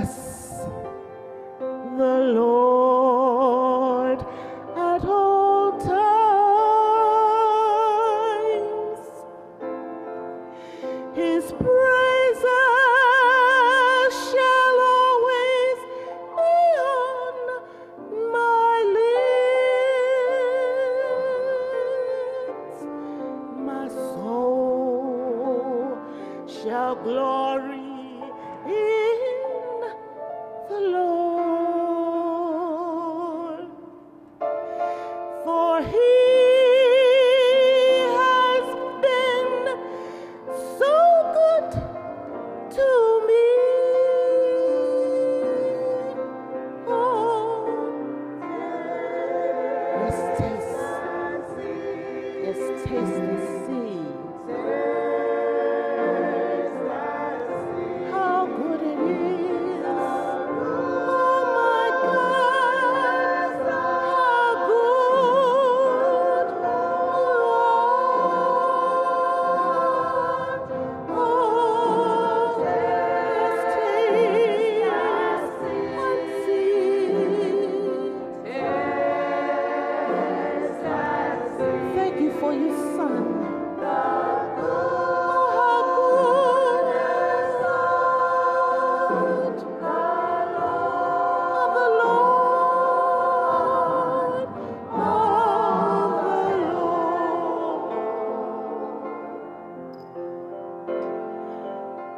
bless the Lord at all times. His praises shall always be on my lips. My soul shall glory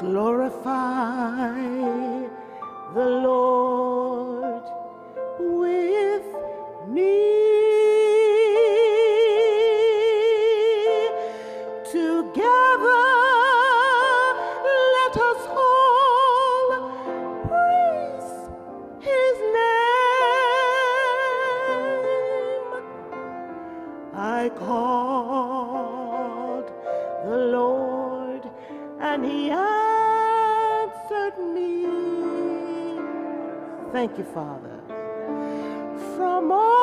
Glorify the Lord with me. Together, let us all praise his name. I called Thank you, Father. From all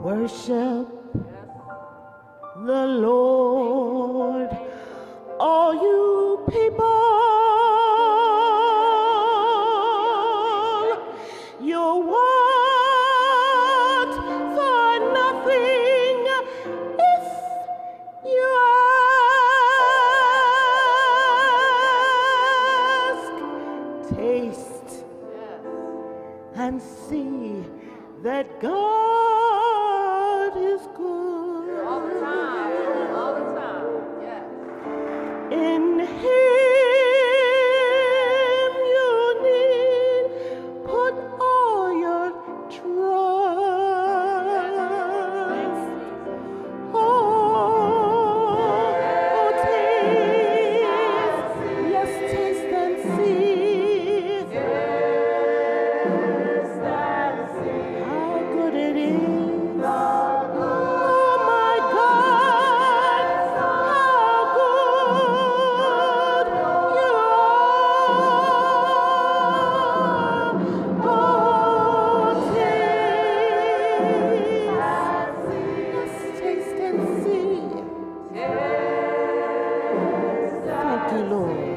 Worship the Lord, all you people. You're for nothing if you ask. Taste and see that God Too Lord.